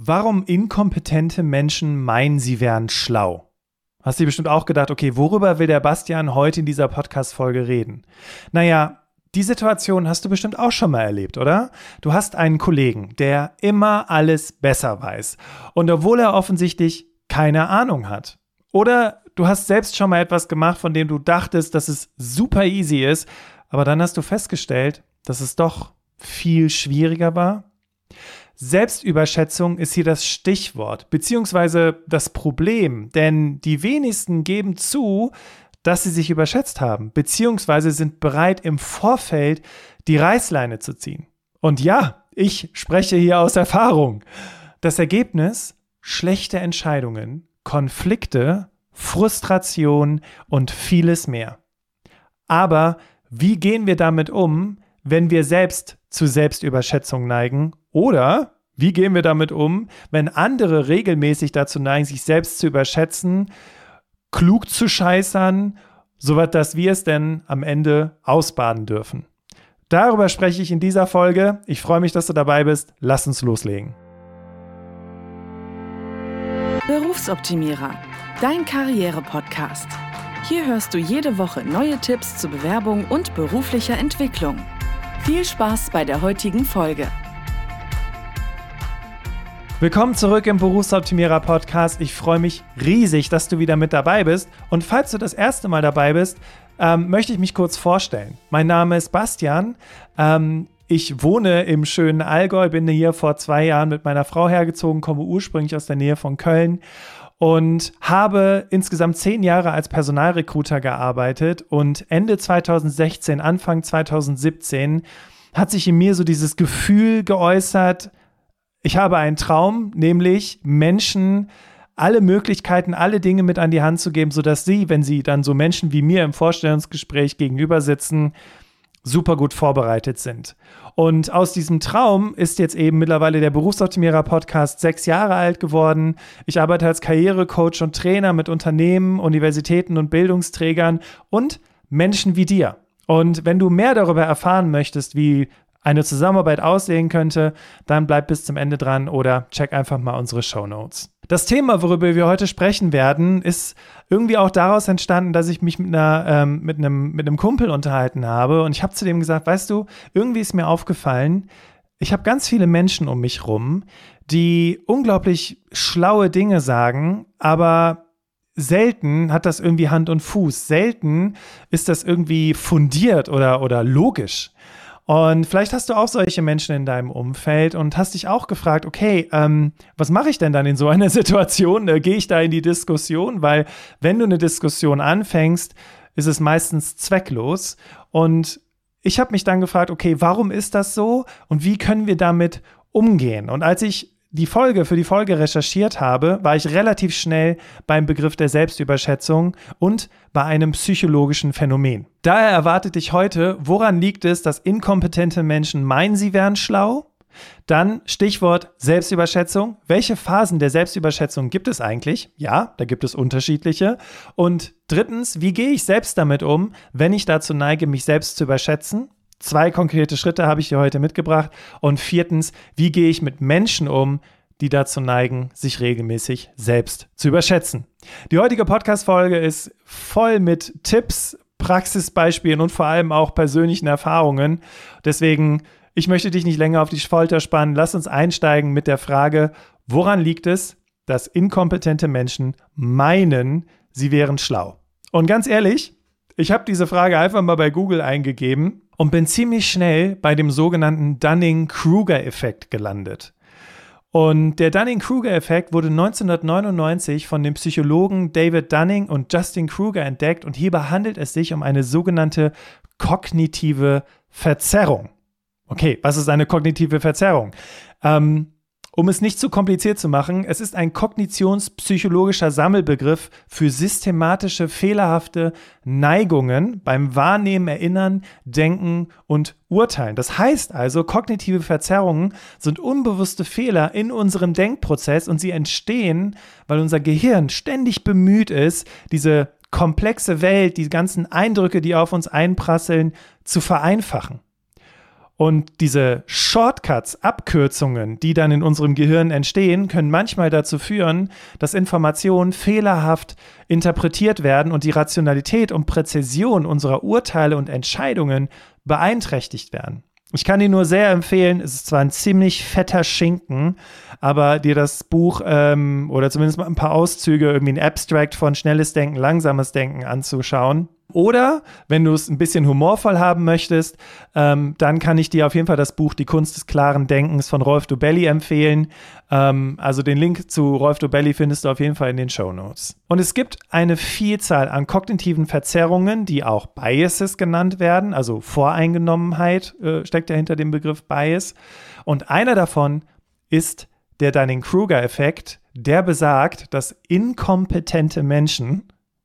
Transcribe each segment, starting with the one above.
Warum inkompetente Menschen meinen, sie wären schlau? Hast du dir bestimmt auch gedacht, okay, worüber will der Bastian heute in dieser Podcast-Folge reden? Naja, die Situation hast du bestimmt auch schon mal erlebt, oder? Du hast einen Kollegen, der immer alles besser weiß. Und obwohl er offensichtlich keine Ahnung hat. Oder du hast selbst schon mal etwas gemacht, von dem du dachtest, dass es super easy ist, aber dann hast du festgestellt, dass es doch viel schwieriger war Selbstüberschätzung ist hier das Stichwort, beziehungsweise das Problem, denn die wenigsten geben zu, dass sie sich überschätzt haben, beziehungsweise sind bereit, im Vorfeld die Reißleine zu ziehen. Und ja, ich spreche hier aus Erfahrung. Das Ergebnis? Schlechte Entscheidungen, Konflikte, Frustration und vieles mehr. Aber wie gehen wir damit um, wenn wir selbst zu Selbstüberschätzung neigen? Oder wie gehen wir damit um, wenn andere regelmäßig dazu neigen, sich selbst zu überschätzen, klug zu scheißern, soweit dass wir es denn am Ende ausbaden dürfen? Darüber spreche ich in dieser Folge. Ich freue mich, dass du dabei bist. Lass uns loslegen. Berufsoptimierer, dein Karriere-Podcast. Hier hörst du jede Woche neue Tipps zur Bewerbung und beruflicher Entwicklung. Viel Spaß bei der heutigen Folge. Willkommen zurück im Berufsoptimierer Podcast. Ich freue mich riesig, dass du wieder mit dabei bist. Und falls du das erste Mal dabei bist, ähm, möchte ich mich kurz vorstellen. Mein Name ist Bastian. Ähm, ich wohne im schönen Allgäu, bin hier vor zwei Jahren mit meiner Frau hergezogen, komme ursprünglich aus der Nähe von Köln und habe insgesamt zehn Jahre als Personalrecruiter gearbeitet und Ende 2016, Anfang 2017 hat sich in mir so dieses Gefühl geäußert, ich habe einen Traum, nämlich Menschen alle Möglichkeiten, alle Dinge mit an die Hand zu geben, sodass sie, wenn sie dann so Menschen wie mir im Vorstellungsgespräch gegenüber sitzen, super gut vorbereitet sind. Und aus diesem Traum ist jetzt eben mittlerweile der Berufsoptimierer Podcast sechs Jahre alt geworden. Ich arbeite als Karrierecoach und Trainer mit Unternehmen, Universitäten und Bildungsträgern und Menschen wie dir. Und wenn du mehr darüber erfahren möchtest, wie eine Zusammenarbeit aussehen könnte, dann bleib bis zum Ende dran oder check einfach mal unsere Show Notes. Das Thema, worüber wir heute sprechen werden, ist irgendwie auch daraus entstanden, dass ich mich mit, einer, ähm, mit, einem, mit einem Kumpel unterhalten habe und ich habe zu dem gesagt, weißt du, irgendwie ist mir aufgefallen, ich habe ganz viele Menschen um mich rum, die unglaublich schlaue Dinge sagen, aber selten hat das irgendwie Hand und Fuß. Selten ist das irgendwie fundiert oder, oder logisch. Und vielleicht hast du auch solche Menschen in deinem Umfeld und hast dich auch gefragt, okay, ähm, was mache ich denn dann in so einer Situation? Äh, Gehe ich da in die Diskussion? Weil wenn du eine Diskussion anfängst, ist es meistens zwecklos. Und ich habe mich dann gefragt, okay, warum ist das so und wie können wir damit umgehen? Und als ich die Folge für die Folge recherchiert habe, war ich relativ schnell beim Begriff der Selbstüberschätzung und bei einem psychologischen Phänomen. Daher erwartet dich heute, woran liegt es, dass inkompetente Menschen meinen, sie wären schlau? Dann Stichwort Selbstüberschätzung. Welche Phasen der Selbstüberschätzung gibt es eigentlich? Ja, da gibt es unterschiedliche. Und drittens, wie gehe ich selbst damit um, wenn ich dazu neige, mich selbst zu überschätzen? Zwei konkrete Schritte habe ich dir heute mitgebracht. Und viertens, wie gehe ich mit Menschen um, die dazu neigen, sich regelmäßig selbst zu überschätzen. Die heutige Podcast-Folge ist voll mit Tipps, Praxisbeispielen und vor allem auch persönlichen Erfahrungen. Deswegen, ich möchte dich nicht länger auf die Folter spannen. Lass uns einsteigen mit der Frage, woran liegt es, dass inkompetente Menschen meinen, sie wären schlau? Und ganz ehrlich, ich habe diese Frage einfach mal bei Google eingegeben und bin ziemlich schnell bei dem sogenannten Dunning-Kruger-Effekt gelandet. Und der Dunning-Kruger-Effekt wurde 1999 von den Psychologen David Dunning und Justin Kruger entdeckt und hierbei handelt es sich um eine sogenannte kognitive Verzerrung. Okay, was ist eine kognitive Verzerrung? Ähm, um es nicht zu kompliziert zu machen, es ist ein kognitionspsychologischer Sammelbegriff für systematische fehlerhafte Neigungen beim Wahrnehmen, Erinnern, Denken und Urteilen. Das heißt also, kognitive Verzerrungen sind unbewusste Fehler in unserem Denkprozess und sie entstehen, weil unser Gehirn ständig bemüht ist, diese komplexe Welt, die ganzen Eindrücke, die auf uns einprasseln, zu vereinfachen. Und diese Shortcuts, Abkürzungen, die dann in unserem Gehirn entstehen, können manchmal dazu führen, dass Informationen fehlerhaft interpretiert werden und die Rationalität und Präzision unserer Urteile und Entscheidungen beeinträchtigt werden. Ich kann dir nur sehr empfehlen, es ist zwar ein ziemlich fetter Schinken, aber dir das Buch ähm, oder zumindest mal ein paar Auszüge, irgendwie ein Abstract von Schnelles Denken, Langsames Denken anzuschauen. Oder wenn du es ein bisschen humorvoll haben möchtest, ähm, dann kann ich dir auf jeden Fall das Buch Die Kunst des klaren Denkens von Rolf Dobelli empfehlen. Ähm, also den Link zu Rolf Dobelli findest du auf jeden Fall in den Show Notes. Und es gibt eine Vielzahl an kognitiven Verzerrungen, die auch Biases genannt werden. Also Voreingenommenheit äh, steckt ja hinter dem Begriff Bias. Und einer davon ist der Dunning-Kruger-Effekt, der besagt, dass inkompetente Menschen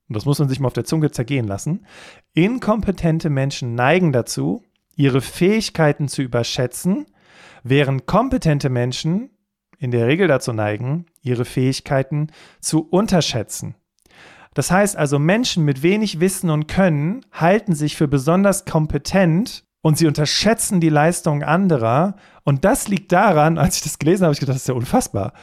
das muss man sich mal auf der Zunge zergehen lassen, inkompetente Menschen neigen dazu, ihre Fähigkeiten zu überschätzen, während kompetente Menschen in der Regel dazu neigen, ihre Fähigkeiten zu unterschätzen. Das heißt also, Menschen mit wenig Wissen und Können halten sich für besonders kompetent und sie unterschätzen die Leistung anderer. Und das liegt daran, als ich das gelesen habe, habe ich gedacht, das ist ja unfassbar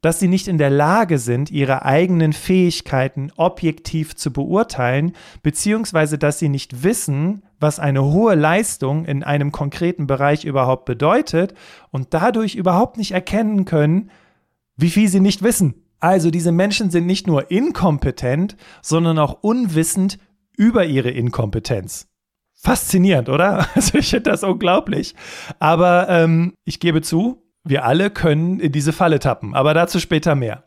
dass sie nicht in der Lage sind, ihre eigenen Fähigkeiten objektiv zu beurteilen, beziehungsweise dass sie nicht wissen, was eine hohe Leistung in einem konkreten Bereich überhaupt bedeutet und dadurch überhaupt nicht erkennen können, wie viel sie nicht wissen. Also diese Menschen sind nicht nur inkompetent, sondern auch unwissend über ihre Inkompetenz. Faszinierend, oder? Also ich finde das unglaublich. Aber ähm, ich gebe zu, wir alle können in diese Falle tappen, aber dazu später mehr.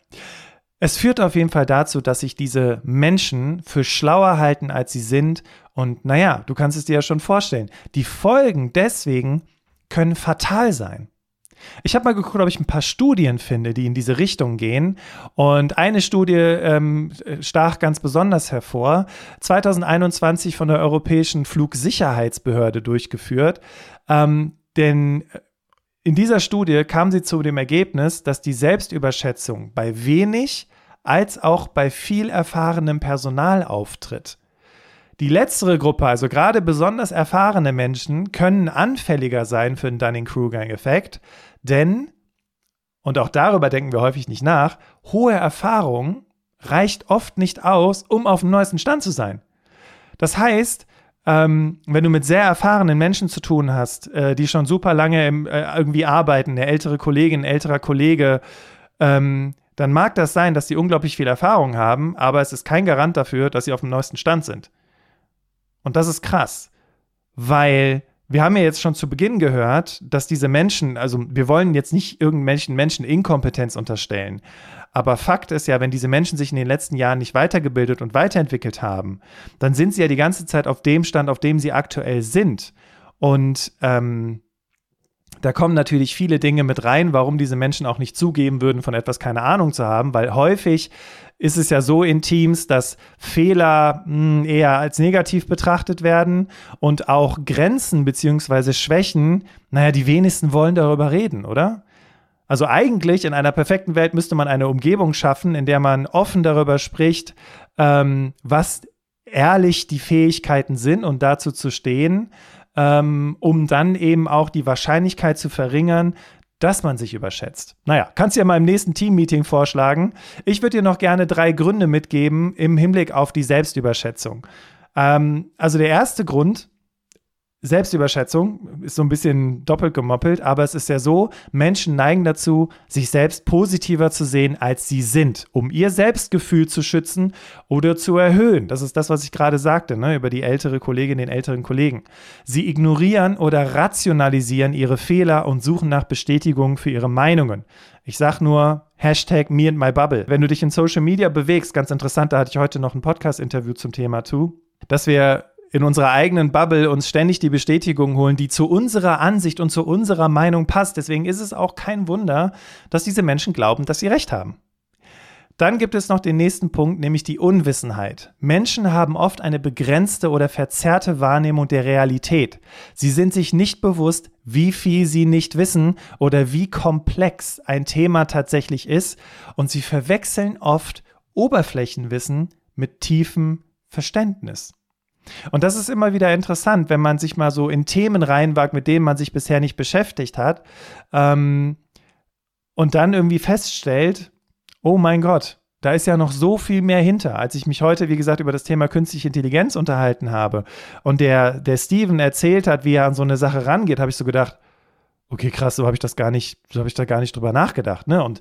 Es führt auf jeden Fall dazu, dass sich diese Menschen für schlauer halten, als sie sind. Und naja, du kannst es dir ja schon vorstellen. Die Folgen deswegen können fatal sein. Ich habe mal geguckt, ob ich ein paar Studien finde, die in diese Richtung gehen. Und eine Studie ähm, stach ganz besonders hervor. 2021 von der Europäischen Flugsicherheitsbehörde durchgeführt. Ähm, denn in dieser Studie kam sie zu dem Ergebnis, dass die Selbstüberschätzung bei wenig als auch bei viel erfahrenem Personal auftritt. Die letztere Gruppe, also gerade besonders erfahrene Menschen, können anfälliger sein für den Dunning-Kruger-Effekt, denn, und auch darüber denken wir häufig nicht nach, hohe Erfahrung reicht oft nicht aus, um auf dem neuesten Stand zu sein. Das heißt, ähm, wenn du mit sehr erfahrenen Menschen zu tun hast, äh, die schon super lange im, äh, irgendwie arbeiten, eine ältere Kollegin, ein älterer Kollege, ähm, dann mag das sein, dass sie unglaublich viel Erfahrung haben, aber es ist kein Garant dafür, dass sie auf dem neuesten Stand sind. Und das ist krass, weil wir haben ja jetzt schon zu Beginn gehört, dass diese Menschen, also wir wollen jetzt nicht irgendwelchen Menschen Inkompetenz unterstellen, aber Fakt ist ja, wenn diese Menschen sich in den letzten Jahren nicht weitergebildet und weiterentwickelt haben, dann sind sie ja die ganze Zeit auf dem Stand, auf dem sie aktuell sind. Und ähm, da kommen natürlich viele Dinge mit rein, warum diese Menschen auch nicht zugeben würden, von etwas keine Ahnung zu haben, weil häufig ist es ja so in Teams, dass Fehler mh, hm, eher als negativ betrachtet werden und auch Grenzen bzw. Schwächen, naja, die wenigsten wollen darüber reden, oder? Also eigentlich in einer perfekten Welt müsste man eine Umgebung schaffen, in der man offen darüber spricht, ähm, was ehrlich die Fähigkeiten sind und dazu zu stehen, ähm, um dann eben auch die Wahrscheinlichkeit zu verringern, dass man sich überschätzt. Naja, kannst du ja mal im nächsten Team-Meeting vorschlagen. Ich würde dir noch gerne drei Gründe mitgeben im Hinblick auf die Selbstüberschätzung. Ähm, also der erste Grund Selbstüberschätzung ist so ein bisschen doppelt gemoppelt, aber es ist ja so, Menschen neigen dazu, sich selbst positiver zu sehen, als sie sind, um ihr Selbstgefühl zu schützen oder zu erhöhen. Das ist das, was ich gerade sagte, ne, über die ältere Kollegin, den älteren Kollegen. Sie ignorieren oder rationalisieren ihre Fehler und suchen nach Bestätigung für ihre Meinungen. Ich sag nur Hashtag me and my bubble. Wenn du dich in Social Media bewegst, ganz interessant, da hatte ich heute noch ein Podcast-Interview zum Thema zu, dass wir in unserer eigenen Bubble uns ständig die Bestätigung holen, die zu unserer Ansicht und zu unserer Meinung passt. Deswegen ist es auch kein Wunder, dass diese Menschen glauben, dass sie recht haben. Dann gibt es noch den nächsten Punkt, nämlich die Unwissenheit. Menschen haben oft eine begrenzte oder verzerrte Wahrnehmung der Realität. Sie sind sich nicht bewusst, wie viel sie nicht wissen oder wie komplex ein Thema tatsächlich ist und sie verwechseln oft Oberflächenwissen mit tiefem Verständnis. Und das ist immer wieder interessant, wenn man sich mal so in Themen reinwagt, mit denen man sich bisher nicht beschäftigt hat. Ähm, und dann irgendwie feststellt, oh mein Gott, da ist ja noch so viel mehr hinter. Als ich mich heute, wie gesagt, über das Thema künstliche Intelligenz unterhalten habe und der, der Steven erzählt hat, wie er an so eine Sache rangeht, habe ich so gedacht, okay, krass, so habe ich das gar nicht, so habe ich da gar nicht drüber nachgedacht, ne? Und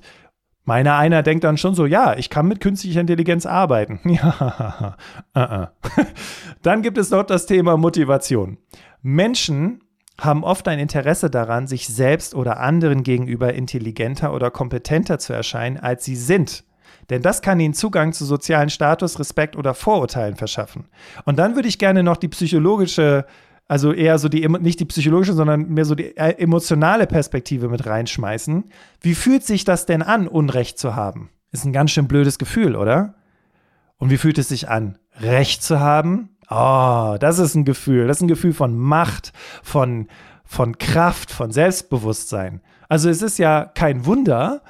Meiner einer denkt dann schon so, ja, ich kann mit künstlicher Intelligenz arbeiten. Ja, uh. Dann gibt es noch das Thema Motivation. Menschen haben oft ein Interesse daran, sich selbst oder anderen gegenüber intelligenter oder kompetenter zu erscheinen, als sie sind. Denn das kann ihnen Zugang zu sozialen Status, Respekt oder Vorurteilen verschaffen. Und dann würde ich gerne noch die psychologische also eher so die, nicht die psychologische, sondern mehr so die äh, emotionale Perspektive mit reinschmeißen. Wie fühlt sich das denn an, Unrecht zu haben? Ist ein ganz schön blödes Gefühl, oder? Und wie fühlt es sich an, Recht zu haben? Oh, das ist ein Gefühl. Das ist ein Gefühl von Macht, von, von Kraft, von Selbstbewusstsein. Also es ist ja kein Wunder,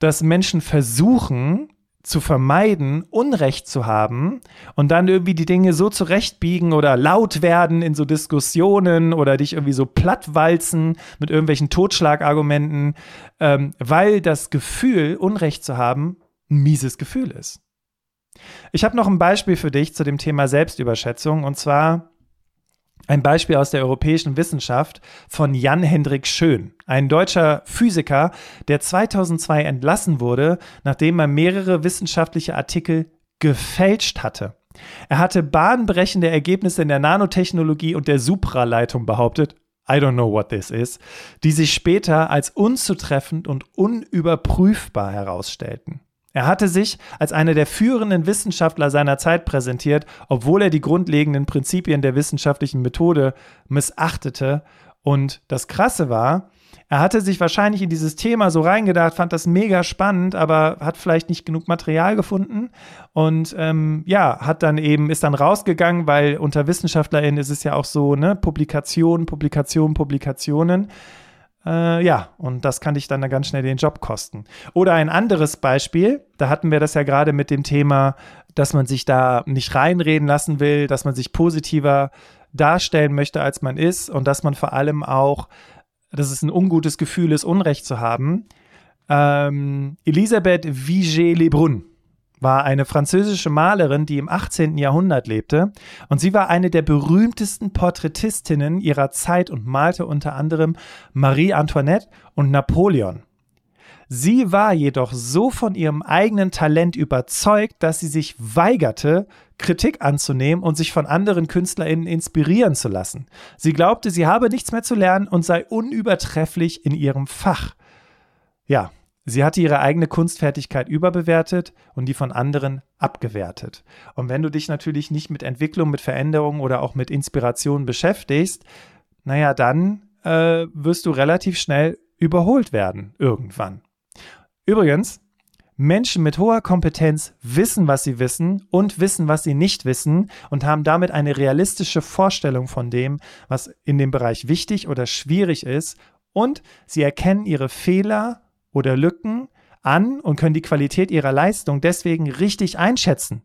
dass Menschen versuchen, zu vermeiden, Unrecht zu haben und dann irgendwie die Dinge so zurechtbiegen oder laut werden in so Diskussionen oder dich irgendwie so plattwalzen mit irgendwelchen Totschlagargumenten, ähm, weil das Gefühl, Unrecht zu haben, ein mieses Gefühl ist. Ich habe noch ein Beispiel für dich zu dem Thema Selbstüberschätzung und zwar ein Beispiel aus der europäischen Wissenschaft von Jan Hendrik Schön, ein deutscher Physiker, der 2002 entlassen wurde, nachdem er mehrere wissenschaftliche Artikel gefälscht hatte. Er hatte bahnbrechende Ergebnisse in der Nanotechnologie und der Supraleitung behauptet, I don't know what this is, die sich später als unzutreffend und unüberprüfbar herausstellten. Er hatte sich als einer der führenden Wissenschaftler seiner Zeit präsentiert, obwohl er die grundlegenden Prinzipien der wissenschaftlichen Methode missachtete. Und das Krasse war, er hatte sich wahrscheinlich in dieses Thema so reingedacht, fand das mega spannend, aber hat vielleicht nicht genug Material gefunden und ähm, ja, hat dann eben, ist dann rausgegangen, weil unter WissenschaftlerInnen ist es ja auch so, ne, Publikationen, Publikationen, Publikationen. Äh, ja, und das kann dich dann ganz schnell den Job kosten. Oder ein anderes Beispiel, da hatten wir das ja gerade mit dem Thema, dass man sich da nicht reinreden lassen will, dass man sich positiver darstellen möchte, als man ist und dass man vor allem auch, dass es ein ungutes Gefühl ist, Unrecht zu haben. Ähm, Elisabeth Vigée-Lebrun war eine französische Malerin, die im 18. Jahrhundert lebte und sie war eine der berühmtesten Porträtistinnen ihrer Zeit und malte unter anderem Marie Antoinette und Napoleon. Sie war jedoch so von ihrem eigenen Talent überzeugt, dass sie sich weigerte, Kritik anzunehmen und sich von anderen KünstlerInnen inspirieren zu lassen. Sie glaubte, sie habe nichts mehr zu lernen und sei unübertrefflich in ihrem Fach. Ja, Sie hatte ihre eigene Kunstfertigkeit überbewertet und die von anderen abgewertet. Und wenn du dich natürlich nicht mit Entwicklung, mit Veränderung oder auch mit Inspiration beschäftigst, naja, dann äh, wirst du relativ schnell überholt werden irgendwann. Übrigens, Menschen mit hoher Kompetenz wissen, was sie wissen und wissen, was sie nicht wissen und haben damit eine realistische Vorstellung von dem, was in dem Bereich wichtig oder schwierig ist und sie erkennen ihre Fehler oder Lücken an und können die Qualität ihrer Leistung deswegen richtig einschätzen.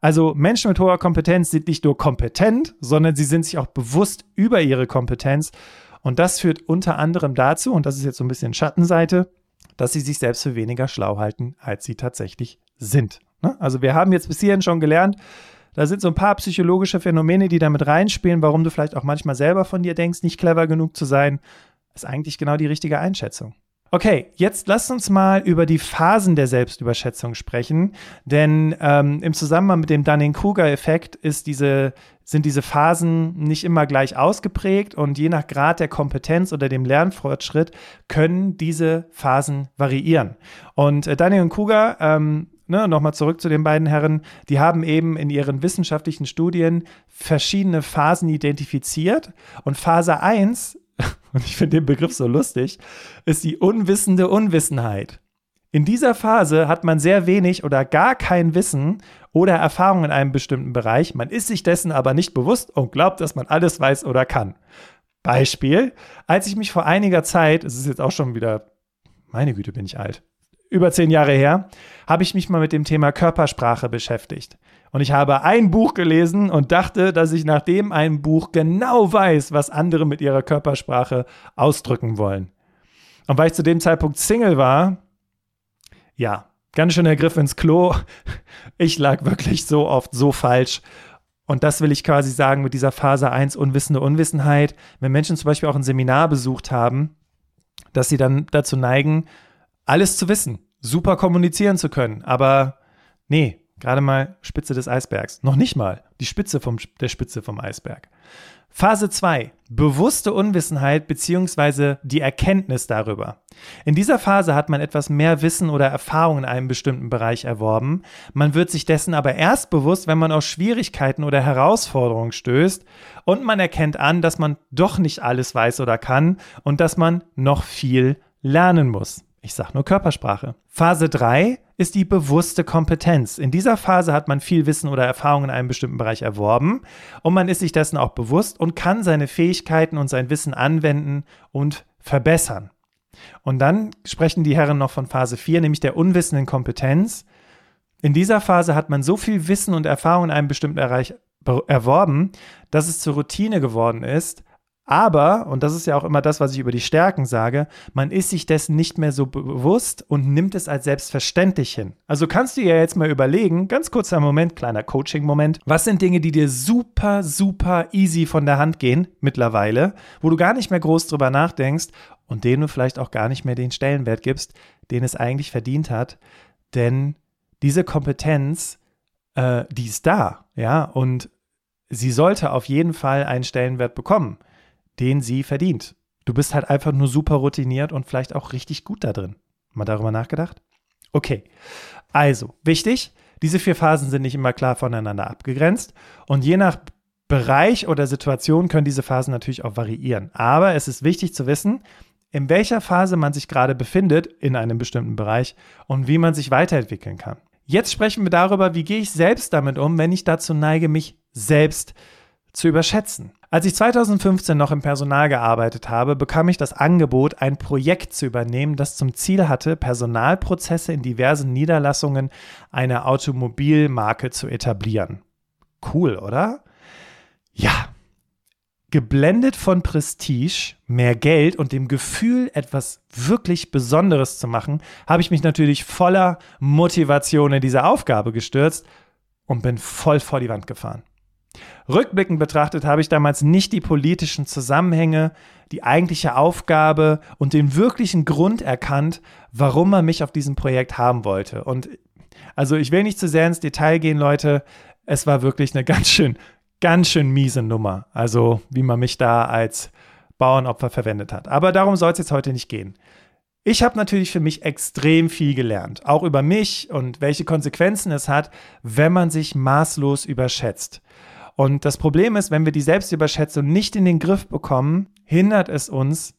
Also Menschen mit hoher Kompetenz sind nicht nur kompetent, sondern sie sind sich auch bewusst über ihre Kompetenz. Und das führt unter anderem dazu, und das ist jetzt so ein bisschen Schattenseite, dass sie sich selbst für weniger schlau halten, als sie tatsächlich sind. Ne? Also wir haben jetzt bis hierhin schon gelernt, da sind so ein paar psychologische Phänomene, die damit reinspielen, warum du vielleicht auch manchmal selber von dir denkst, nicht clever genug zu sein. Ist eigentlich genau die richtige Einschätzung. Okay, jetzt lasst uns mal über die Phasen der Selbstüberschätzung sprechen, denn ähm, im Zusammenhang mit dem Dunning-Kruger-Effekt diese, sind diese Phasen nicht immer gleich ausgeprägt und je nach Grad der Kompetenz oder dem Lernfortschritt können diese Phasen variieren. Und äh, Dunning und Kruger ähm, Ne, nochmal zurück zu den beiden Herren, die haben eben in ihren wissenschaftlichen Studien verschiedene Phasen identifiziert. Und Phase 1 und ich finde den Begriff so lustig, ist die unwissende Unwissenheit. In dieser Phase hat man sehr wenig oder gar kein Wissen oder Erfahrung in einem bestimmten Bereich. Man ist sich dessen aber nicht bewusst und glaubt, dass man alles weiß oder kann. Beispiel, als ich mich vor einiger Zeit, es ist jetzt auch schon wieder, meine Güte, bin ich alt, über zehn Jahre her, habe ich mich mal mit dem Thema Körpersprache beschäftigt. Und ich habe ein Buch gelesen und dachte, dass ich nach dem einen Buch genau weiß, was andere mit ihrer Körpersprache ausdrücken wollen. Und weil ich zu dem Zeitpunkt Single war, ja, ganz schön der Griff ins Klo. Ich lag wirklich so oft so falsch. Und das will ich quasi sagen mit dieser Phase 1 unwissende Unwissenheit. Wenn Menschen zum Beispiel auch ein Seminar besucht haben, dass sie dann dazu neigen, alles zu wissen, super kommunizieren zu können. Aber nee, gerade mal Spitze des Eisbergs. Noch nicht mal die Spitze vom, der Spitze vom Eisberg. Phase 2. Bewusste Unwissenheit bzw. die Erkenntnis darüber. In dieser Phase hat man etwas mehr Wissen oder Erfahrung in einem bestimmten Bereich erworben. Man wird sich dessen aber erst bewusst, wenn man auf Schwierigkeiten oder Herausforderungen stößt und man erkennt an, dass man doch nicht alles weiß oder kann und dass man noch viel lernen muss. Ich sage nur Körpersprache. Phase 3 ist die bewusste Kompetenz. In dieser Phase hat man viel Wissen oder Erfahrung in einem bestimmten Bereich erworben und man ist sich dessen auch bewusst und kann seine Fähigkeiten und sein Wissen anwenden und verbessern. Und dann sprechen die Herren noch von Phase 4, nämlich der unwissenden Kompetenz. In dieser Phase hat man so viel Wissen und Erfahrung in einem bestimmten Bereich erworben, dass es zur Routine geworden ist aber, und das ist ja auch immer das, was ich über die Stärken sage, man ist sich dessen nicht mehr so bewusst und nimmt es als selbstverständlich hin. Also kannst du ja jetzt mal überlegen, ganz kurzer Moment, kleiner Coaching-Moment, was sind Dinge, die dir super, super easy von der Hand gehen mittlerweile, wo du gar nicht mehr groß drüber nachdenkst und denen du vielleicht auch gar nicht mehr den Stellenwert gibst, den es eigentlich verdient hat. Denn diese Kompetenz, äh, die ist da, ja, und sie sollte auf jeden Fall einen Stellenwert bekommen den sie verdient. Du bist halt einfach nur super routiniert und vielleicht auch richtig gut da drin. Mal darüber nachgedacht? Okay. Also, wichtig, diese vier Phasen sind nicht immer klar voneinander abgegrenzt und je nach Bereich oder Situation können diese Phasen natürlich auch variieren. Aber es ist wichtig zu wissen, in welcher Phase man sich gerade befindet in einem bestimmten Bereich und wie man sich weiterentwickeln kann. Jetzt sprechen wir darüber, wie gehe ich selbst damit um, wenn ich dazu neige, mich selbst zu überschätzen. Als ich 2015 noch im Personal gearbeitet habe, bekam ich das Angebot, ein Projekt zu übernehmen, das zum Ziel hatte, Personalprozesse in diversen Niederlassungen einer Automobilmarke zu etablieren. Cool, oder? Ja. Geblendet von Prestige, mehr Geld und dem Gefühl, etwas wirklich Besonderes zu machen, habe ich mich natürlich voller Motivation in diese Aufgabe gestürzt und bin voll vor die Wand gefahren. Rückblickend betrachtet habe ich damals nicht die politischen Zusammenhänge, die eigentliche Aufgabe und den wirklichen Grund erkannt, warum man mich auf diesem Projekt haben wollte. Und also ich will nicht zu sehr ins Detail gehen, Leute. Es war wirklich eine ganz schön, ganz schön miese Nummer. Also wie man mich da als Bauernopfer verwendet hat. Aber darum soll es jetzt heute nicht gehen. Ich habe natürlich für mich extrem viel gelernt, auch über mich und welche Konsequenzen es hat, wenn man sich maßlos überschätzt. Und das Problem ist, wenn wir die Selbstüberschätzung nicht in den Griff bekommen, hindert es uns,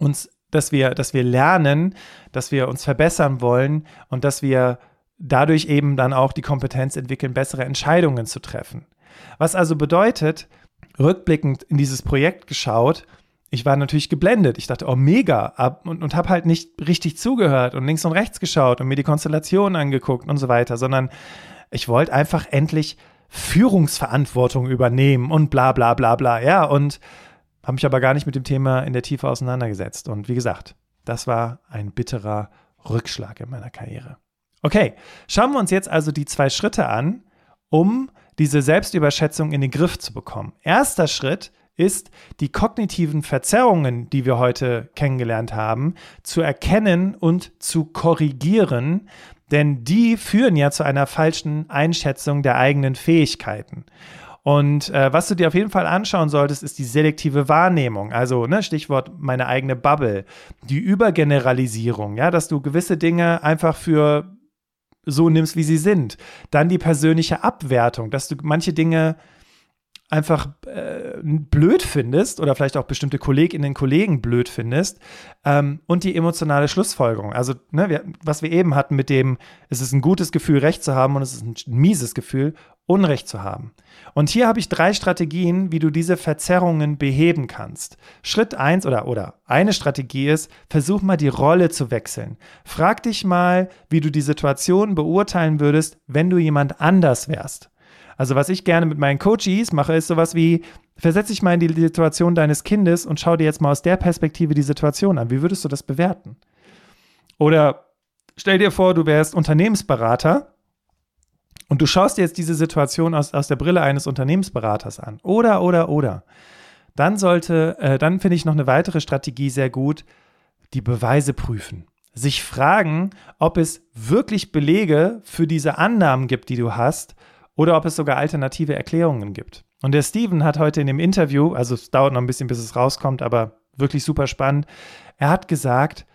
uns, dass wir, dass wir lernen, dass wir uns verbessern wollen und dass wir dadurch eben dann auch die Kompetenz entwickeln, bessere Entscheidungen zu treffen. Was also bedeutet, rückblickend in dieses Projekt geschaut, ich war natürlich geblendet. Ich dachte, oh mega, ab, und, und habe halt nicht richtig zugehört und links und rechts geschaut und mir die Konstellation angeguckt und so weiter, sondern ich wollte einfach endlich Führungsverantwortung übernehmen und bla bla bla bla. Ja, und habe mich aber gar nicht mit dem Thema in der Tiefe auseinandergesetzt. Und wie gesagt, das war ein bitterer Rückschlag in meiner Karriere. Okay, schauen wir uns jetzt also die zwei Schritte an, um diese Selbstüberschätzung in den Griff zu bekommen. Erster Schritt ist, die kognitiven Verzerrungen, die wir heute kennengelernt haben, zu erkennen und zu korrigieren, denn die führen ja zu einer falschen Einschätzung der eigenen Fähigkeiten. Und äh, was du dir auf jeden Fall anschauen solltest, ist die selektive Wahrnehmung. Also ne, Stichwort meine eigene Bubble, die Übergeneralisierung, ja, dass du gewisse Dinge einfach für so nimmst, wie sie sind. Dann die persönliche Abwertung, dass du manche Dinge einfach äh, blöd findest oder vielleicht auch bestimmte Kolleginnen und Kollegen blöd findest ähm, und die emotionale Schlussfolgerung. Also, ne, wir, was wir eben hatten mit dem, es ist ein gutes Gefühl, Recht zu haben und es ist ein mieses Gefühl Unrecht zu haben. Und hier habe ich drei Strategien, wie du diese Verzerrungen beheben kannst. Schritt eins oder, oder eine Strategie ist, versuch mal die Rolle zu wechseln. Frag dich mal, wie du die Situation beurteilen würdest, wenn du jemand anders wärst. Also was ich gerne mit meinen Coaches mache, ist sowas wie, versetz dich mal in die Situation deines Kindes und schau dir jetzt mal aus der Perspektive die Situation an. Wie würdest du das bewerten? Oder stell dir vor, du wärst Unternehmensberater und du schaust dir jetzt diese Situation aus, aus der Brille eines Unternehmensberaters an. Oder, oder, oder. Dann sollte, äh, dann finde ich noch eine weitere Strategie sehr gut, die Beweise prüfen. Sich fragen, ob es wirklich Belege für diese Annahmen gibt, die du hast, oder ob es sogar alternative Erklärungen gibt. Und der Steven hat heute in dem Interview, also es dauert noch ein bisschen, bis es rauskommt, aber wirklich super spannend, er hat gesagt,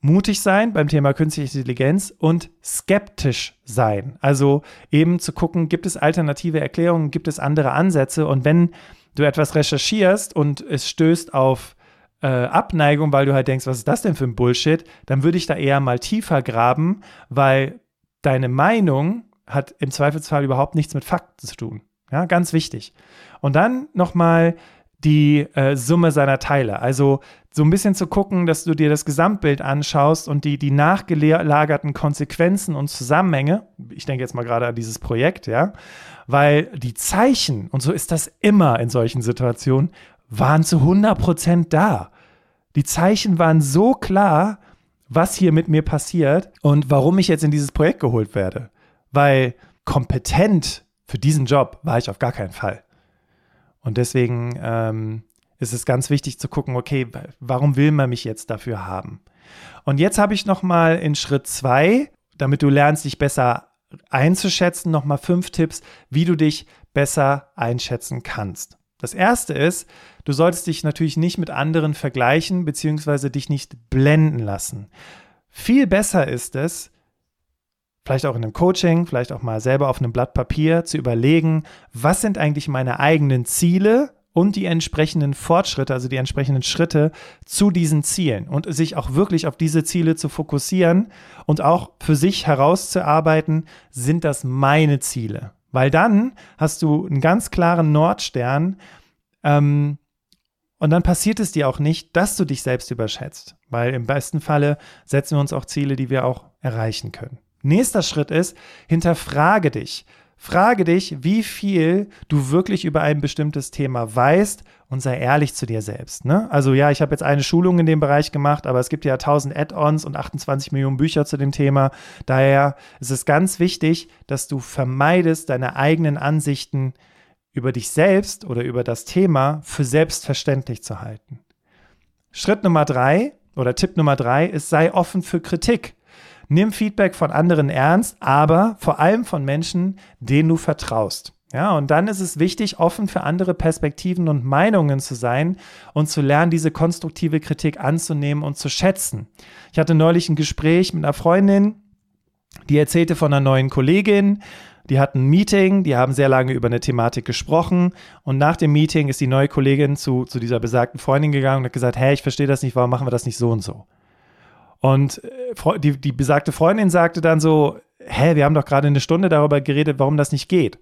mutig sein beim Thema künstliche Intelligenz und skeptisch sein. Also eben zu gucken, gibt es alternative Erklärungen, gibt es andere Ansätze und wenn du etwas recherchierst und es stößt auf äh, Abneigung, weil du halt denkst, was ist das denn für ein Bullshit, dann würde ich da eher mal tiefer graben, weil deine Meinung hat im Zweifelsfall überhaupt nichts mit Fakten zu tun. Ja, ganz wichtig. Und dann nochmal die äh, Summe seiner Teile. Also so ein bisschen zu gucken, dass du dir das Gesamtbild anschaust und die, die nachgelagerten Konsequenzen und Zusammenhänge, ich denke jetzt mal gerade an dieses Projekt, ja, weil die Zeichen, und so ist das immer in solchen Situationen, waren zu 100 Prozent da. Die Zeichen waren so klar, was hier mit mir passiert und warum ich jetzt in dieses Projekt geholt werde. Weil kompetent für diesen Job war ich auf gar keinen Fall. Und deswegen ähm, ist es ganz wichtig zu gucken, okay, warum will man mich jetzt dafür haben? Und jetzt habe ich noch mal in Schritt zwei, damit du lernst, dich besser einzuschätzen, noch mal fünf Tipps, wie du dich besser einschätzen kannst. Das erste ist, du solltest dich natürlich nicht mit anderen vergleichen, beziehungsweise dich nicht blenden lassen. Viel besser ist es, vielleicht auch in einem Coaching, vielleicht auch mal selber auf einem Blatt Papier zu überlegen, was sind eigentlich meine eigenen Ziele und die entsprechenden Fortschritte, also die entsprechenden Schritte zu diesen Zielen und sich auch wirklich auf diese Ziele zu fokussieren und auch für sich herauszuarbeiten, sind das meine Ziele? Weil dann hast du einen ganz klaren Nordstern ähm, und dann passiert es dir auch nicht, dass du dich selbst überschätzt, weil im besten Falle setzen wir uns auch Ziele, die wir auch erreichen können. Nächster Schritt ist, hinterfrage dich. Frage dich, wie viel du wirklich über ein bestimmtes Thema weißt und sei ehrlich zu dir selbst. Ne? Also ja, ich habe jetzt eine Schulung in dem Bereich gemacht, aber es gibt ja 1000 Add-ons und 28 Millionen Bücher zu dem Thema. Daher ist es ganz wichtig, dass du vermeidest, deine eigenen Ansichten über dich selbst oder über das Thema für selbstverständlich zu halten. Schritt Nummer drei oder Tipp Nummer drei ist, sei offen für Kritik. Nimm Feedback von anderen ernst, aber vor allem von Menschen, denen du vertraust. Ja, und dann ist es wichtig, offen für andere Perspektiven und Meinungen zu sein und zu lernen, diese konstruktive Kritik anzunehmen und zu schätzen. Ich hatte neulich ein Gespräch mit einer Freundin, die erzählte von einer neuen Kollegin, die hatten ein Meeting, die haben sehr lange über eine Thematik gesprochen und nach dem Meeting ist die neue Kollegin zu, zu dieser besagten Freundin gegangen und hat gesagt, hey, ich verstehe das nicht, warum machen wir das nicht so und so? Und äh, die, die besagte Freundin sagte dann so, hä, wir haben doch gerade eine Stunde darüber geredet, warum das nicht geht.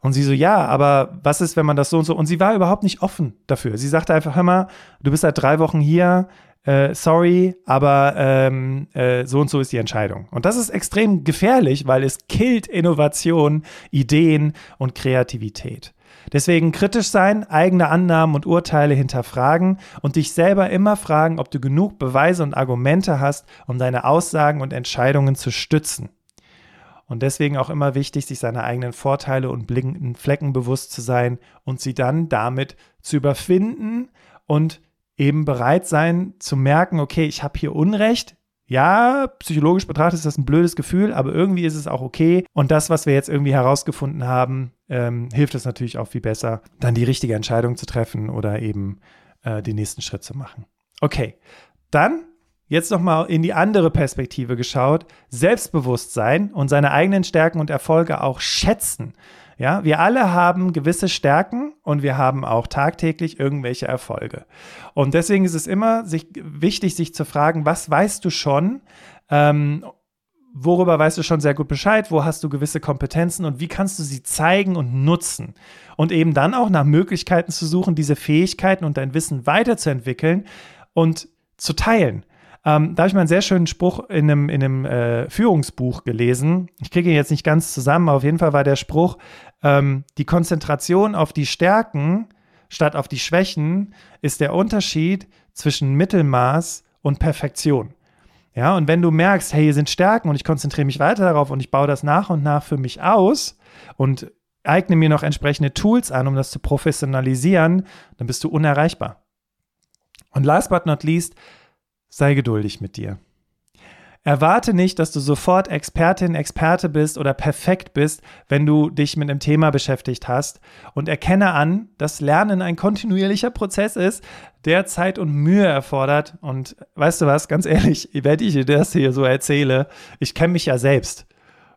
Und sie so, ja, aber was ist, wenn man das so und so? Und sie war überhaupt nicht offen dafür. Sie sagte einfach, hör mal, du bist seit drei Wochen hier, äh, sorry, aber ähm, äh, so und so ist die Entscheidung. Und das ist extrem gefährlich, weil es killt Innovation, Ideen und Kreativität. Deswegen kritisch sein, eigene Annahmen und Urteile hinterfragen und dich selber immer fragen, ob du genug Beweise und Argumente hast, um deine Aussagen und Entscheidungen zu stützen. Und deswegen auch immer wichtig, sich seiner eigenen Vorteile und blinkenden Flecken bewusst zu sein und sie dann damit zu überfinden und eben bereit sein zu merken, okay, ich habe hier Unrecht, ja, psychologisch betrachtet ist das ein blödes Gefühl, aber irgendwie ist es auch okay. Und das, was wir jetzt irgendwie herausgefunden haben, ähm, hilft es natürlich auch viel besser, dann die richtige Entscheidung zu treffen oder eben äh, den nächsten Schritt zu machen. Okay, dann jetzt nochmal in die andere Perspektive geschaut. Selbstbewusstsein und seine eigenen Stärken und Erfolge auch schätzen. Ja, wir alle haben gewisse Stärken und wir haben auch tagtäglich irgendwelche Erfolge. Und deswegen ist es immer sich, wichtig, sich zu fragen, was weißt du schon, ähm, worüber weißt du schon sehr gut Bescheid, wo hast du gewisse Kompetenzen und wie kannst du sie zeigen und nutzen. Und eben dann auch nach Möglichkeiten zu suchen, diese Fähigkeiten und dein Wissen weiterzuentwickeln und zu teilen. Ähm, da habe ich mal einen sehr schönen Spruch in einem, in einem äh, Führungsbuch gelesen. Ich kriege ihn jetzt nicht ganz zusammen, aber auf jeden Fall war der Spruch, ähm, die Konzentration auf die Stärken statt auf die Schwächen ist der Unterschied zwischen Mittelmaß und Perfektion. Ja, und wenn du merkst, hey, hier sind Stärken und ich konzentriere mich weiter darauf und ich baue das nach und nach für mich aus und eigne mir noch entsprechende Tools an, um das zu professionalisieren, dann bist du unerreichbar. Und last but not least, sei geduldig mit dir. Erwarte nicht, dass du sofort Expertin, Experte bist oder perfekt bist, wenn du dich mit einem Thema beschäftigt hast und erkenne an, dass Lernen ein kontinuierlicher Prozess ist, der Zeit und Mühe erfordert. Und weißt du was, ganz ehrlich, wenn ich dir das hier so erzähle, ich kenne mich ja selbst.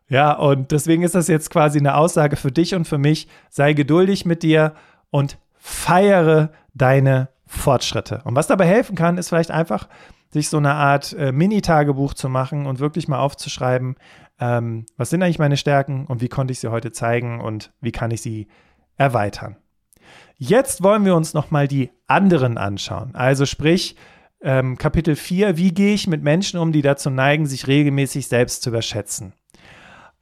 Ja, und deswegen ist das jetzt quasi eine Aussage für dich und für mich. Sei geduldig mit dir und feiere deine Fortschritte. Und was dabei helfen kann, ist vielleicht einfach sich so eine Art äh, Mini-Tagebuch zu machen und wirklich mal aufzuschreiben, ähm, was sind eigentlich meine Stärken und wie konnte ich sie heute zeigen und wie kann ich sie erweitern. Jetzt wollen wir uns nochmal die anderen anschauen. Also sprich, ähm, Kapitel 4, wie gehe ich mit Menschen um, die dazu neigen, sich regelmäßig selbst zu überschätzen.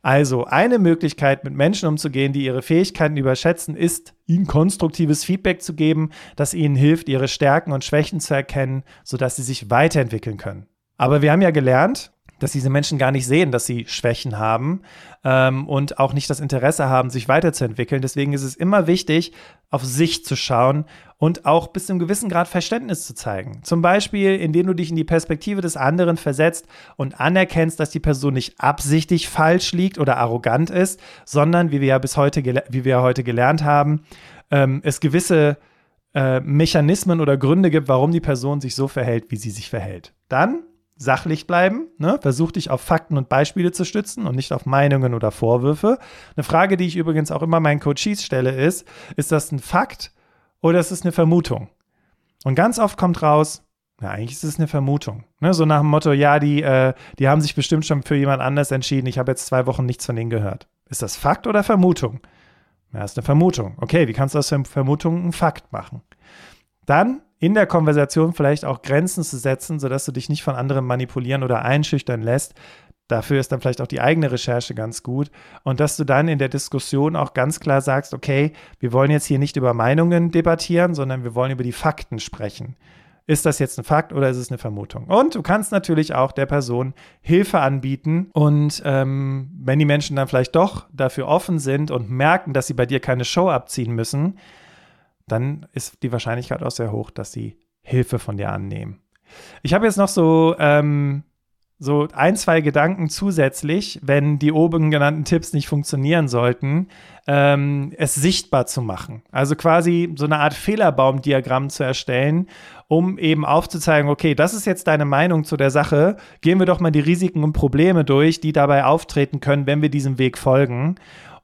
Also eine Möglichkeit, mit Menschen umzugehen, die ihre Fähigkeiten überschätzen, ist, ihnen konstruktives Feedback zu geben, das ihnen hilft, ihre Stärken und Schwächen zu erkennen, sodass sie sich weiterentwickeln können. Aber wir haben ja gelernt, dass diese Menschen gar nicht sehen, dass sie Schwächen haben ähm, und auch nicht das Interesse haben, sich weiterzuentwickeln. Deswegen ist es immer wichtig, auf sich zu schauen und auch bis zu einem gewissen Grad Verständnis zu zeigen. Zum Beispiel, indem du dich in die Perspektive des anderen versetzt und anerkennst, dass die Person nicht absichtlich falsch liegt oder arrogant ist, sondern, wie wir ja bis heute, wie wir heute gelernt haben, ähm, es gewisse äh, Mechanismen oder Gründe gibt, warum die Person sich so verhält, wie sie sich verhält. Dann sachlich bleiben, ne? versuch dich auf Fakten und Beispiele zu stützen und nicht auf Meinungen oder Vorwürfe. Eine Frage, die ich übrigens auch immer meinen Coaches stelle, ist, ist das ein Fakt oder ist es eine Vermutung? Und ganz oft kommt raus, ja, eigentlich ist es eine Vermutung. Ne? So nach dem Motto, ja, die, äh, die haben sich bestimmt schon für jemand anders entschieden, ich habe jetzt zwei Wochen nichts von denen gehört. Ist das Fakt oder Vermutung? Ja, ist eine Vermutung. Okay, wie kannst du aus Vermutung einen Fakt machen? Dann in der Konversation vielleicht auch Grenzen zu setzen, sodass du dich nicht von anderen manipulieren oder einschüchtern lässt. Dafür ist dann vielleicht auch die eigene Recherche ganz gut. Und dass du dann in der Diskussion auch ganz klar sagst, okay, wir wollen jetzt hier nicht über Meinungen debattieren, sondern wir wollen über die Fakten sprechen. Ist das jetzt ein Fakt oder ist es eine Vermutung? Und du kannst natürlich auch der Person Hilfe anbieten. Und ähm, wenn die Menschen dann vielleicht doch dafür offen sind und merken, dass sie bei dir keine Show abziehen müssen, dann ist die Wahrscheinlichkeit auch sehr hoch, dass sie Hilfe von dir annehmen. Ich habe jetzt noch so, ähm, so ein, zwei Gedanken zusätzlich, wenn die oben genannten Tipps nicht funktionieren sollten, ähm, es sichtbar zu machen. Also quasi so eine Art Fehlerbaumdiagramm zu erstellen, um eben aufzuzeigen, okay, das ist jetzt deine Meinung zu der Sache. Gehen wir doch mal die Risiken und Probleme durch, die dabei auftreten können, wenn wir diesem Weg folgen.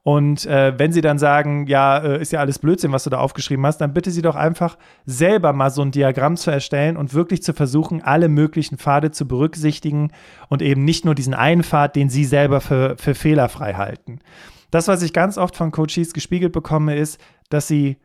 Und äh, wenn sie dann sagen, ja, äh, ist ja alles Blödsinn, was du da aufgeschrieben hast, dann bitte sie doch einfach selber mal so ein Diagramm zu erstellen und wirklich zu versuchen, alle möglichen Pfade zu berücksichtigen und eben nicht nur diesen einen Pfad, den sie selber für, für fehlerfrei halten. Das, was ich ganz oft von Coaches gespiegelt bekomme, ist, dass sie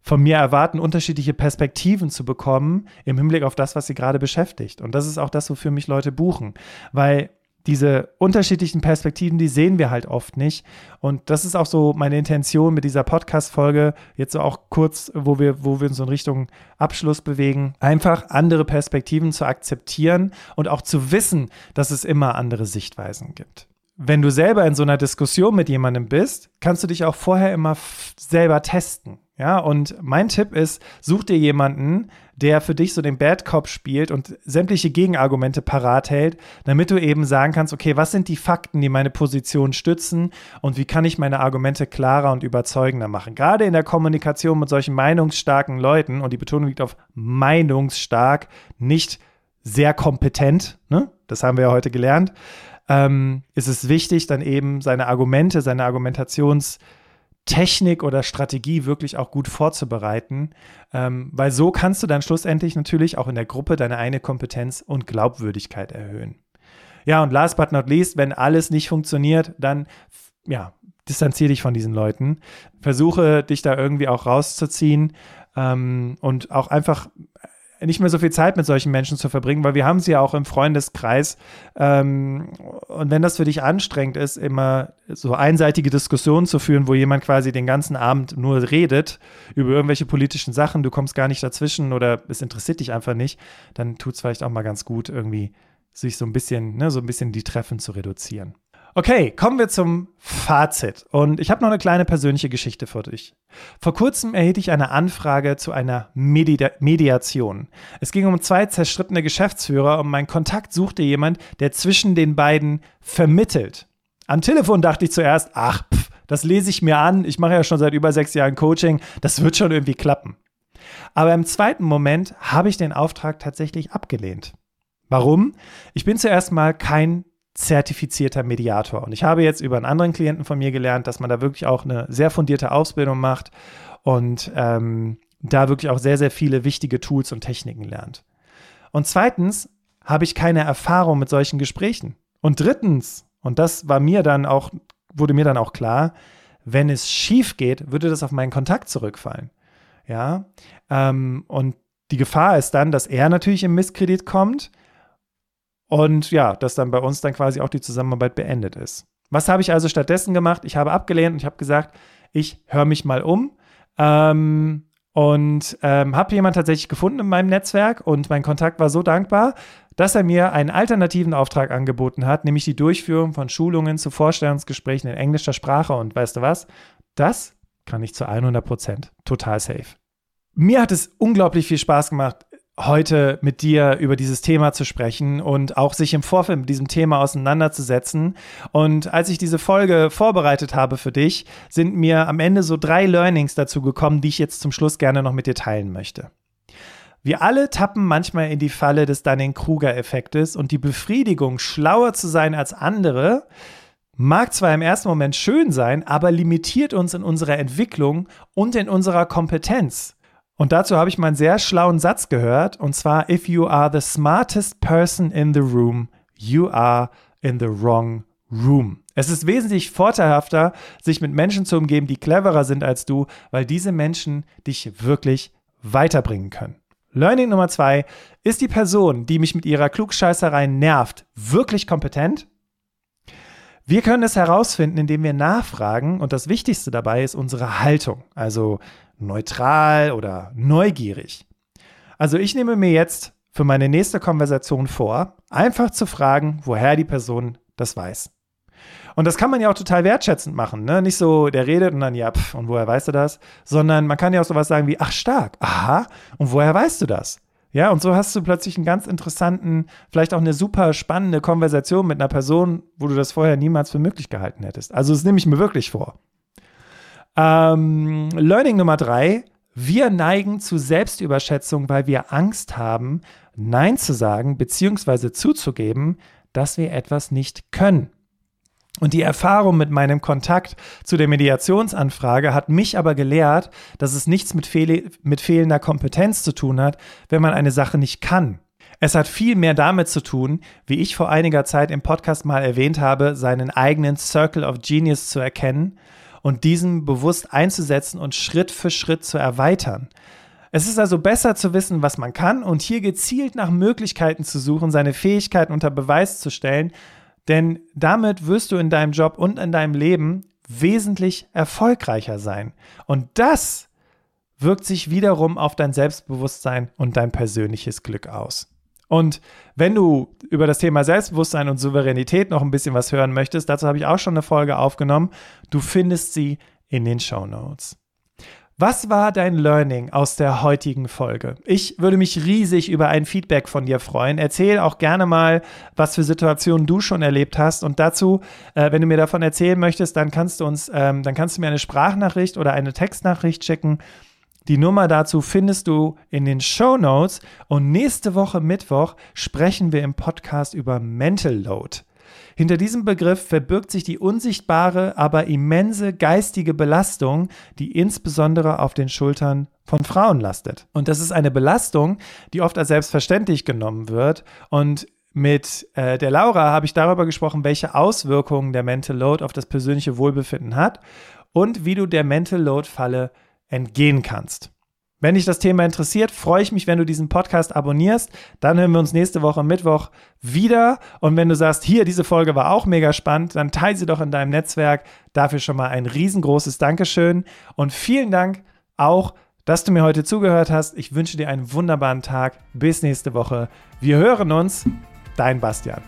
von mir erwarten, unterschiedliche Perspektiven zu bekommen im Hinblick auf das, was sie gerade beschäftigt. Und das ist auch das, wofür mich Leute buchen. Weil diese unterschiedlichen Perspektiven, die sehen wir halt oft nicht. Und das ist auch so meine Intention mit dieser Podcast-Folge, jetzt so auch kurz, wo wir, wo wir uns in Richtung Abschluss bewegen, einfach andere Perspektiven zu akzeptieren und auch zu wissen, dass es immer andere Sichtweisen gibt. Wenn du selber in so einer Diskussion mit jemandem bist, kannst du dich auch vorher immer selber testen. Ja, und mein Tipp ist, such dir jemanden, der für dich so den Bad Cop spielt und sämtliche Gegenargumente parat hält, damit du eben sagen kannst, okay, was sind die Fakten, die meine Position stützen und wie kann ich meine Argumente klarer und überzeugender machen? Gerade in der Kommunikation mit solchen meinungsstarken Leuten, und die Betonung liegt auf meinungsstark, nicht sehr kompetent, ne? das haben wir ja heute gelernt, ähm, ist es wichtig, dann eben seine Argumente, seine Argumentations- Technik oder Strategie wirklich auch gut vorzubereiten, ähm, weil so kannst du dann schlussendlich natürlich auch in der Gruppe deine eigene Kompetenz und Glaubwürdigkeit erhöhen. Ja, und last but not least, wenn alles nicht funktioniert, dann ja, distanziere dich von diesen Leuten. Versuche dich da irgendwie auch rauszuziehen ähm, und auch einfach nicht mehr so viel Zeit mit solchen Menschen zu verbringen, weil wir haben sie ja auch im Freundeskreis. Ähm, und wenn das für dich anstrengend ist, immer so einseitige Diskussionen zu führen, wo jemand quasi den ganzen Abend nur redet über irgendwelche politischen Sachen, du kommst gar nicht dazwischen oder es interessiert dich einfach nicht, dann tut es vielleicht auch mal ganz gut, irgendwie sich so ein bisschen, ne, so ein bisschen die Treffen zu reduzieren. Okay, kommen wir zum Fazit. Und ich habe noch eine kleine persönliche Geschichte für dich. Vor kurzem erhielt ich eine Anfrage zu einer Medi Mediation. Es ging um zwei zerstrittene Geschäftsführer und mein Kontakt suchte jemand, der zwischen den beiden vermittelt. Am Telefon dachte ich zuerst, ach, pff, das lese ich mir an. Ich mache ja schon seit über sechs Jahren Coaching. Das wird schon irgendwie klappen. Aber im zweiten Moment habe ich den Auftrag tatsächlich abgelehnt. Warum? Ich bin zuerst mal kein zertifizierter Mediator. Und ich habe jetzt über einen anderen Klienten von mir gelernt, dass man da wirklich auch eine sehr fundierte Ausbildung macht und ähm, da wirklich auch sehr, sehr viele wichtige Tools und Techniken lernt. Und zweitens habe ich keine Erfahrung mit solchen Gesprächen. Und drittens, und das war mir dann auch, wurde mir dann auch klar, wenn es schief geht, würde das auf meinen Kontakt zurückfallen. Ja, ähm, und die Gefahr ist dann, dass er natürlich im Misskredit kommt und ja, dass dann bei uns dann quasi auch die Zusammenarbeit beendet ist. Was habe ich also stattdessen gemacht? Ich habe abgelehnt und ich habe gesagt, ich höre mich mal um. Ähm, und ähm, habe jemanden tatsächlich gefunden in meinem Netzwerk und mein Kontakt war so dankbar, dass er mir einen alternativen Auftrag angeboten hat, nämlich die Durchführung von Schulungen zu Vorstellungsgesprächen in englischer Sprache. Und weißt du was? Das kann ich zu 100 Prozent total safe. Mir hat es unglaublich viel Spaß gemacht, heute mit dir über dieses Thema zu sprechen und auch sich im Vorfeld mit diesem Thema auseinanderzusetzen. Und als ich diese Folge vorbereitet habe für dich, sind mir am Ende so drei Learnings dazu gekommen, die ich jetzt zum Schluss gerne noch mit dir teilen möchte. Wir alle tappen manchmal in die Falle des Dunning-Kruger-Effektes und die Befriedigung, schlauer zu sein als andere, mag zwar im ersten Moment schön sein, aber limitiert uns in unserer Entwicklung und in unserer Kompetenz. Und dazu habe ich mal einen sehr schlauen Satz gehört, und zwar, if you are the smartest person in the room, you are in the wrong room. Es ist wesentlich vorteilhafter, sich mit Menschen zu umgeben, die cleverer sind als du, weil diese Menschen dich wirklich weiterbringen können. Learning Nummer zwei, ist die Person, die mich mit ihrer Klugscheißerei nervt, wirklich kompetent? Wir können es herausfinden, indem wir nachfragen und das Wichtigste dabei ist unsere Haltung. Also neutral oder neugierig. Also ich nehme mir jetzt für meine nächste Konversation vor, einfach zu fragen, woher die Person das weiß. Und das kann man ja auch total wertschätzend machen, ne? Nicht so, der redet und dann, ja, pff, und woher weißt du das? Sondern man kann ja auch sowas sagen wie, ach stark, aha, und woher weißt du das? Ja, und so hast du plötzlich einen ganz interessanten, vielleicht auch eine super spannende Konversation mit einer Person, wo du das vorher niemals für möglich gehalten hättest. Also das nehme ich mir wirklich vor. Ähm, Learning Nummer drei. Wir neigen zu Selbstüberschätzung, weil wir Angst haben, Nein zu sagen bzw. zuzugeben, dass wir etwas nicht können. Und die Erfahrung mit meinem Kontakt zu der Mediationsanfrage hat mich aber gelehrt, dass es nichts mit, fehl mit fehlender Kompetenz zu tun hat, wenn man eine Sache nicht kann. Es hat viel mehr damit zu tun, wie ich vor einiger Zeit im Podcast mal erwähnt habe, seinen eigenen Circle of Genius zu erkennen und diesen bewusst einzusetzen und Schritt für Schritt zu erweitern. Es ist also besser zu wissen, was man kann und hier gezielt nach Möglichkeiten zu suchen, seine Fähigkeiten unter Beweis zu stellen, denn damit wirst du in deinem Job und in deinem Leben wesentlich erfolgreicher sein. Und das wirkt sich wiederum auf dein Selbstbewusstsein und dein persönliches Glück aus. Und wenn du über das Thema Selbstbewusstsein und Souveränität noch ein bisschen was hören möchtest, dazu habe ich auch schon eine Folge aufgenommen. Du findest sie in den Show Notes. Was war dein Learning aus der heutigen Folge? Ich würde mich riesig über ein Feedback von dir freuen. Erzähl auch gerne mal, was für Situationen du schon erlebt hast. Und dazu, äh, wenn du mir davon erzählen möchtest, dann kannst du uns, ähm, dann kannst du mir eine Sprachnachricht oder eine Textnachricht schicken die Nummer dazu findest du in den Show Notes. Und nächste Woche Mittwoch sprechen wir im Podcast über Mental Load. Hinter diesem Begriff verbirgt sich die unsichtbare, aber immense geistige Belastung, die insbesondere auf den Schultern von Frauen lastet. Und das ist eine Belastung, die oft als selbstverständlich genommen wird und mit äh, der Laura habe ich darüber gesprochen, welche Auswirkungen der Mental Load auf das persönliche Wohlbefinden hat und wie du der Mental Load Falle entgehen kannst. Wenn dich das Thema interessiert, freue ich mich, wenn du diesen Podcast abonnierst. Dann hören wir uns nächste Woche Mittwoch wieder. Und wenn du sagst, hier, diese Folge war auch mega spannend, dann teile sie doch in deinem Netzwerk. Dafür schon mal ein riesengroßes Dankeschön. Und vielen Dank auch, dass du mir heute zugehört hast. Ich wünsche dir einen wunderbaren Tag. Bis nächste Woche. Wir hören uns. Dein Bastian.